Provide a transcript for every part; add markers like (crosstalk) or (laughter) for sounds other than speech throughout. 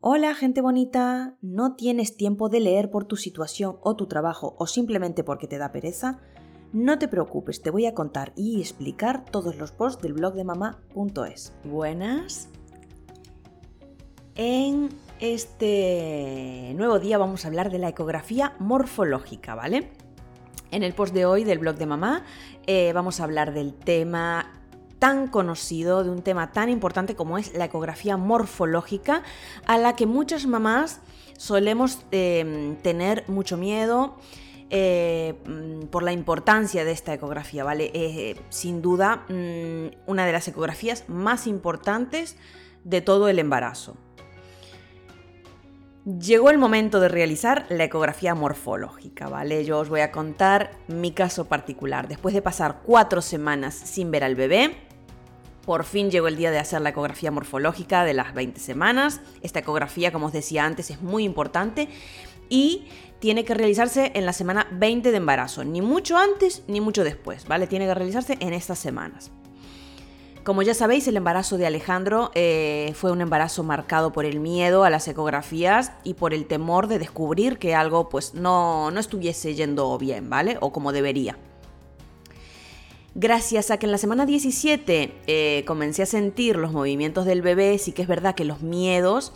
Hola gente bonita, ¿no tienes tiempo de leer por tu situación o tu trabajo o simplemente porque te da pereza? No te preocupes, te voy a contar y explicar todos los posts del blog de mamá.es. Buenas. En este nuevo día vamos a hablar de la ecografía morfológica, ¿vale? En el post de hoy del blog de mamá eh, vamos a hablar del tema tan conocido, de un tema tan importante como es la ecografía morfológica, a la que muchas mamás solemos em, tener mucho miedo. Eh, por la importancia de esta ecografía, ¿vale? Eh, sin duda, mm, una de las ecografías más importantes de todo el embarazo. Llegó el momento de realizar la ecografía morfológica, ¿vale? Yo os voy a contar mi caso particular. Después de pasar cuatro semanas sin ver al bebé, por fin llegó el día de hacer la ecografía morfológica de las 20 semanas. Esta ecografía, como os decía antes, es muy importante y tiene que realizarse en la semana 20 de embarazo, ni mucho antes ni mucho después, ¿vale? Tiene que realizarse en estas semanas. Como ya sabéis, el embarazo de Alejandro eh, fue un embarazo marcado por el miedo a las ecografías y por el temor de descubrir que algo pues no, no estuviese yendo bien, ¿vale? O como debería gracias a que en la semana 17 eh, comencé a sentir los movimientos del bebé, sí que es verdad que los miedos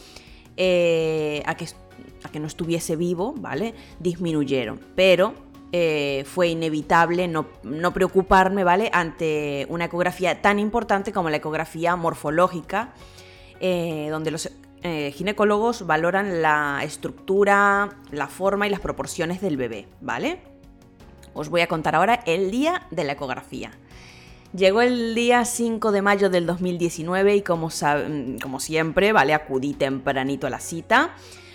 eh, a, que, a, que, no estuviese vivo, ¿vale? Disminuyeron. Pero eh, fue inevitable no, no, preocuparme, ¿vale? Ante una ecografía tan importante como la ecografía morfológica, donde los ginecólogos valoran la estructura, la forma y las proporciones del bebé, ¿vale? Os voy a contar ahora el día de la ecografía. Llegó el día 5 de mayo del 2019 y como, como siempre, ¿vale? Acudí tempranito a la cita.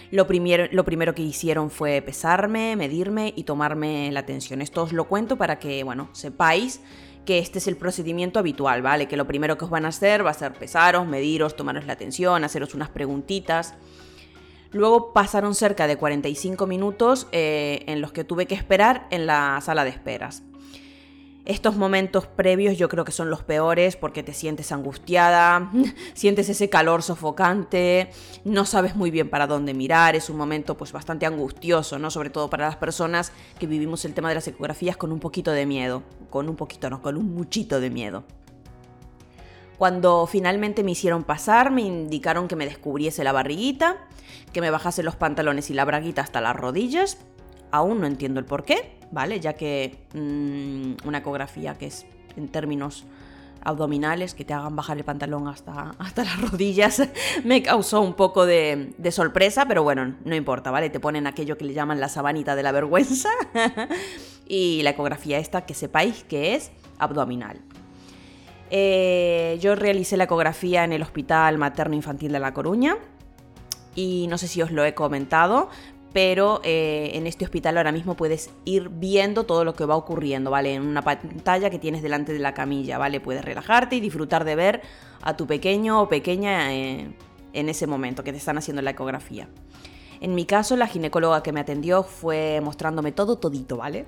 Lo primero, lo primero, que hicieron fue pesarme, medirme y tomarme la tensión. Esto os lo cuento para que, bueno, sepáis que este es el procedimiento habitual, ¿vale? Que lo primero que os van a hacer va a ser pesaros, mediros, tomaros la tensión, haceros unas preguntitas. Luego pasaron cerca de 45 minutos eh, en los que tuve que esperar en la sala de esperas. Estos momentos previos yo creo que son los peores porque te sientes angustiada, (laughs) sientes ese calor sofocante, no sabes muy bien para dónde mirar, es un momento pues bastante angustioso, ¿no? Sobre todo para las personas que vivimos el tema de las ecografías con un poquito de miedo, con un poquito no, con un muchito de miedo. Cuando finalmente me hicieron pasar, me indicaron que me descubriese la barriguita, que me bajase los pantalones y la braguita hasta las rodillas. Aún no entiendo el por qué, ¿vale? Ya que mm, una ecografía que es en términos abdominales, que te hagan bajar el pantalón hasta, (laughs) hasta las rodillas, me causó un poco de, de, sorpresa, pero bueno, no importa, ¿vale? Te ponen aquello que le llaman la sabanita de la vergüenza (laughs) y la ecografía esta que sepáis que es abdominal. Eh, yo realicé la ecografía en el Hospital Materno Infantil de La Coruña y no sé si os lo he comentado, pero eh, en este hospital ahora mismo puedes ir viendo todo lo que va ocurriendo, ¿vale? En una pantalla que tienes delante de la camilla, ¿vale? Puedes relajarte y disfrutar de ver a tu pequeño o pequeña eh, en ese momento que te están haciendo la ecografía. En mi caso, la ginecóloga que me atendió fue mostrándome todo todito, ¿vale?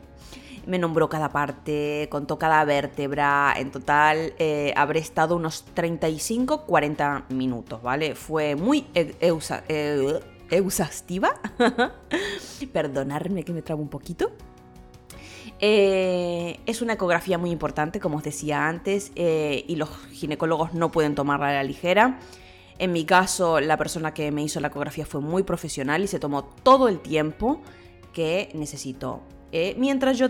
Me nombró cada parte, contó cada vértebra. En total eh, habré estado unos 35-40 minutos, ¿vale? Fue muy e-, e-, exhaustiva. (laughs) Perdonadme que me trago un poquito. Eh, es una ecografía muy importante, como os decía antes, eh, y los ginecólogos no pueden tomarla a la ligera. En mi caso, la persona que me hizo la ecografía fue muy profesional y se tomó todo el tiempo que necesitó. Eh, mientras yo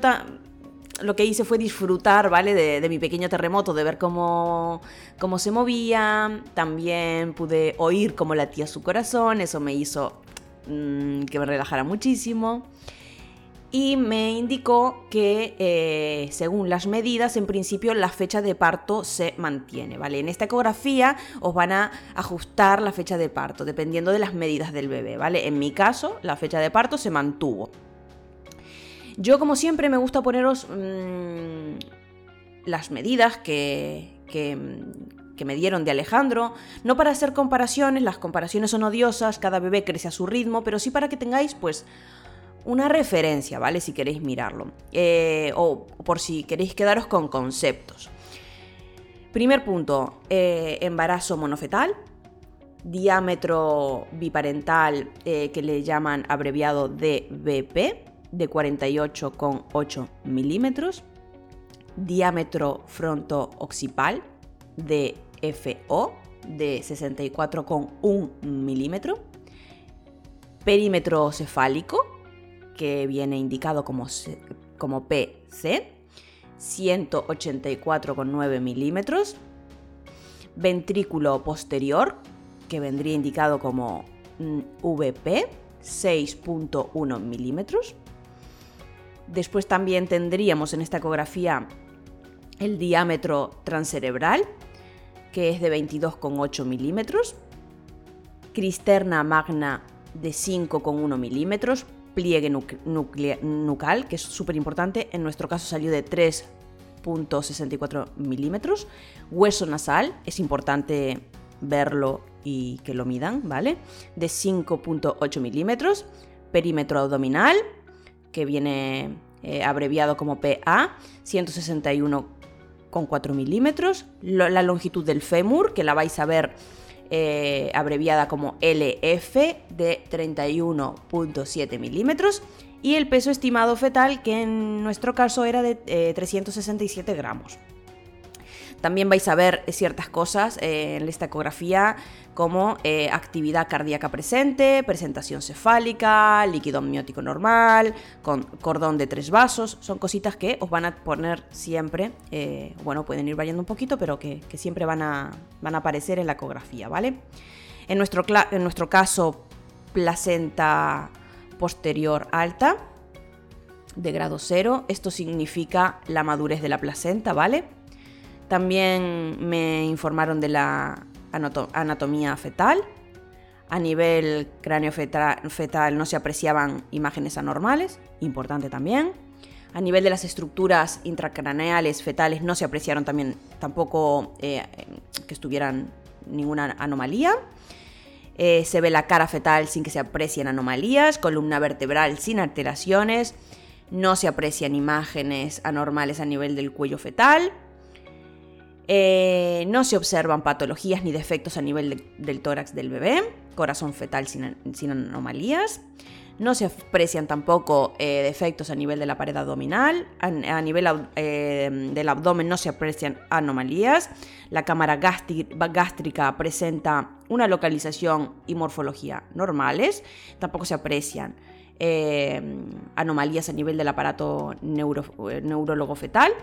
lo que hice fue disfrutar, ¿vale? De, mi pequeño terremoto, de ver cómo, cómo se movía. También pude oír cómo latía su corazón, eso me hizo mm, que me relajara muchísimo. Y me indicó que, eh, según las medidas, en principio la fecha de parto se mantiene, ¿vale? En esta ecografía os van a ajustar la fecha de parto, dependiendo de las medidas del bebé, ¿vale? En mi caso, la fecha de parto se mantuvo. Yo, como siempre, me gusta poneros mm, las medidas que, que, me dieron de Alejandro, no para hacer comparaciones, las comparaciones son odiosas, cada bebé crece a su ritmo, pero sí para que tengáis, pues, una referencia, ¿vale? Si queréis mirarlo. Eh, o por si queréis quedaros con conceptos. Primer punto, eh, embarazo monofetal. diámetro biparental que le llaman abreviado DBP de 48,8 milímetros, diámetro fronto-occipal de FO de 64,1 milímetro, perímetro cefálico, que viene indicado como, como PC, 184,9 milímetros, ventrículo posterior, que vendría indicado como mm, VP, 6.1 milímetros. Después también tendríamos en esta ecografía el diámetro transcerebral, que es de 22,8 milímetros, cristerna magna de 5,1 milímetros, pliegue nucal, que es súper importante, en nuestro caso salió de 3,64 milímetros, hueso nasal, es importante verlo y que lo midan, ¿vale? De 5.8 milímetros, perímetro abdominal, que viene eh, abreviado como PA, 161,4 milímetros, la longitud del fémur, que la vais a ver eh, abreviada como LF de 31.7 milímetros y el peso estimado fetal que en nuestro caso era de 367 eh, gramos. También vais a ver ciertas cosas eh, en esta ecografía como eh, actividad cardíaca presente, presentación cefálica, líquido amniótico normal, con cordón de tres vasos. Son cositas que os van a poner siempre, eh, bueno, pueden ir variando un poquito, pero que, siempre van a, van a aparecer en la ecografía, ¿vale? En nuestro, en nuestro caso, placenta posterior alta de grado cero. Esto significa la madurez de la placenta, ¿vale? También me informaron de la anatomía fetal. A nivel cráneo fetal no se apreciaban imágenes anormales, importante también. A nivel de las estructuras intracraneales fetales no se apreciaron también tampoco eh, que estuvieran ninguna anomalía. Eh, se ve la cara fetal sin que se aprecien anomalías, columna vertebral sin alteraciones, no se aprecian imágenes anormales a nivel del cuello fetal. Eh, no se observan patologías ni defectos a nivel del tórax del bebé, corazón fetal sin, anomalías. No se aprecian tampoco eh, defectos a nivel de la pared abdominal. A, nivel eh, del abdomen no se aprecian anomalías. La cámara gástrica presenta una localización y morfología normales. Tampoco se aprecian anomalías a nivel del aparato neurólogo fetal.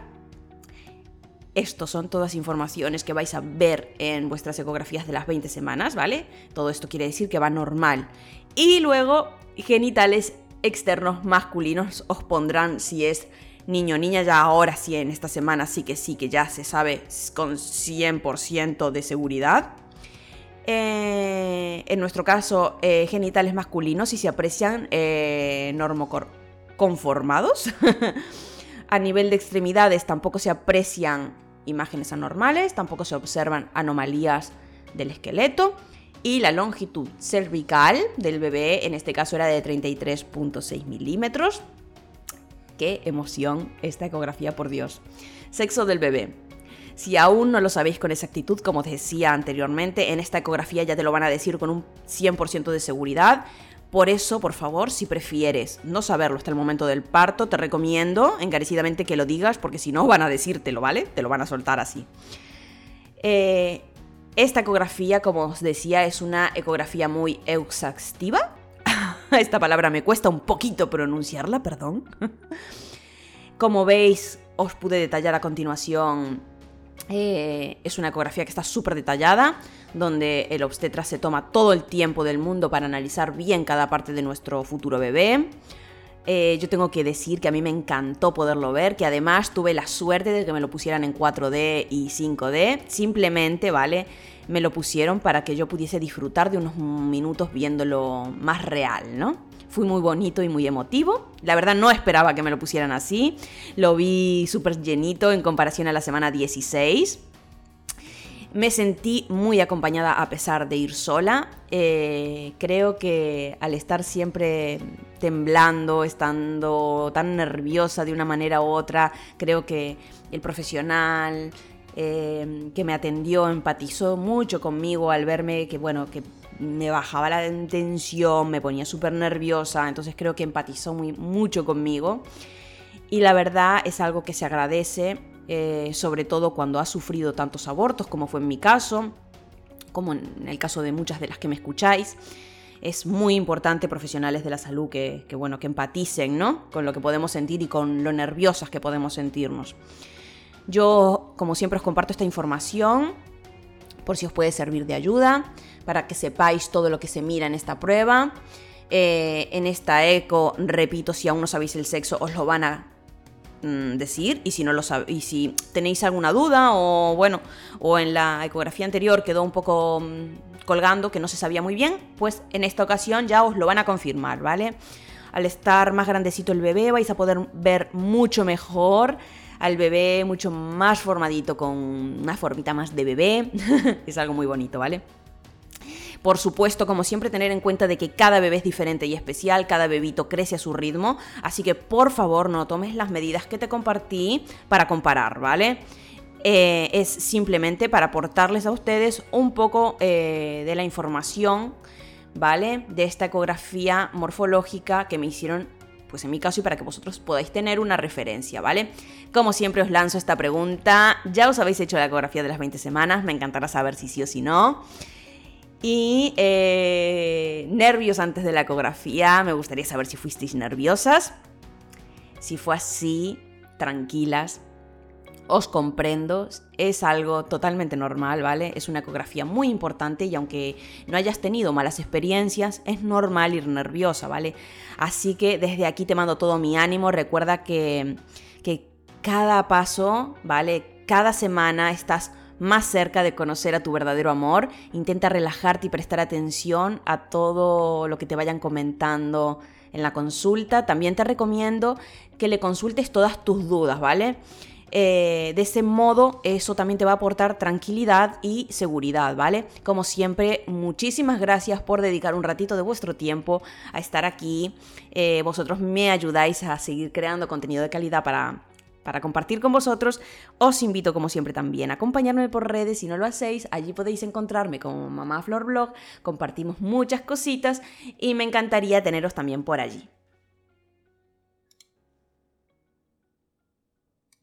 Estos son todas informaciones que vais a ver en vuestras ecografías de las 20 semanas, ¿vale? Todo esto quiere decir que va normal. Y luego, genitales externos masculinos os pondrán si es niño niña, ya ahora sí, en esta semana sí que sí, que ya se sabe con 100% de seguridad. Eh, en nuestro caso, eh, genitales masculinos si se aprecian eh, normoconformados. (laughs) A nivel de extremidades tampoco se aprecian imágenes anormales, tampoco se observan anomalías del esqueleto y la longitud cervical del bebé en este caso era de 33.6 milímetros. Qué emoción esta ecografía, por Dios. Sexo del bebé. Si aún no lo sabéis con exactitud, como os decía anteriormente, en esta ecografía ya te lo van a decir con un 100% de seguridad. Por eso, por favor, si prefieres no saberlo hasta el momento del parto, te recomiendo encarecidamente que lo digas, porque si no van a decírtelo, ¿vale? Te lo van a soltar así. Eh, esta ecografía, como os decía, es una ecografía muy exhaustiva. (laughs) Esta palabra me cuesta un poquito pronunciarla, perdón. (laughs) Como veis, os pude detallar a continuación eh, es una ecografía que está súper detallada, donde el obstetra se toma todo el tiempo del mundo para analizar bien cada parte de nuestro futuro bebé. Eh, yo tengo que decir que a mí me encantó poderlo ver, que además tuve la suerte de que me lo pusieran en 4D y 5D. Simplemente, ¿vale? Me lo pusieron para que yo pudiese disfrutar de unos minutos viéndolo más real, ¿no? Fue muy bonito y muy emotivo. La verdad no esperaba que me lo pusieran así. Lo vi súper llenito en comparación a la semana 16. Me sentí muy acompañada a pesar de ir sola. Eh, creo que al estar siempre temblando, estando tan nerviosa de una manera u otra, creo que el profesional, eh, que me atendió, empatizó mucho conmigo al verme que, bueno, que me bajaba la tensión, me ponía súper nerviosa, entonces creo que empatizó muy, mucho conmigo. Y la verdad es algo que se agradece, eh, sobre todo cuando has sufrido tantos abortos, como fue en mi caso, como en el caso de muchas de las que me escucháis. Es muy importante profesionales de la salud que, que, bueno, que empaticen ¿no? con lo que podemos sentir y con lo nerviosas que podemos sentirnos. Yo, como siempre, os comparto esta información por si os puede servir de ayuda, para que sepáis todo lo que se mira en esta prueba. Eh, en esta eco, repito, si aún no sabéis el sexo, os lo van a Mm, decir y si no lo y si tenéis alguna duda o bueno o en la ecografía anterior quedó un poco mm, colgando que no se sabía muy bien pues en esta ocasión ya os lo van a confirmar vale al estar más grandecito el bebé vais a poder ver mucho mejor al bebé mucho más formadito con una formita más de bebé (laughs) es algo muy bonito vale por supuesto, como siempre, tener en cuenta de que cada bebé es diferente y especial, cada bebito crece a su ritmo, así que por favor no tomes las medidas que te compartí para comparar, ¿vale? Eh, es simplemente para aportarles a ustedes un poco eh, de la información, ¿vale? De esta ecografía morfológica que me hicieron pues en mi caso y para que vosotros podáis tener una referencia, ¿vale? Como siempre os lanzo esta pregunta, ¿ya os habéis hecho la ecografía de las 20 semanas? Me encantará saber si sí o si no. Y eh, nervios antes de la ecografía. Me gustaría saber si fuisteis nerviosas. Si fue así, tranquilas. Os comprendo, es algo totalmente normal, ¿vale? Es una ecografía muy importante y aunque no hayas tenido malas experiencias, es normal ir nerviosa, ¿vale? Así que desde aquí te mando todo mi ánimo. Recuerda que, que cada paso, ¿vale? Cada semana estás más cerca de conocer a tu verdadero amor. Intenta relajarte y prestar atención a todo lo que te vayan comentando en la consulta. También te recomiendo que le consultes todas tus dudas, ¿vale? Eh, de ese modo, eso también te va a aportar tranquilidad y seguridad, ¿vale? Como siempre, muchísimas gracias por dedicar un ratito de vuestro tiempo a estar aquí. Eh, vosotros me ayudáis a seguir creando contenido de calidad para para compartir con vosotros. Os invito como siempre también a acompañarme por redes si no lo hacéis. Allí podéis encontrarme como Mamá Flor Blog. Compartimos muchas cositas y me encantaría teneros también por allí.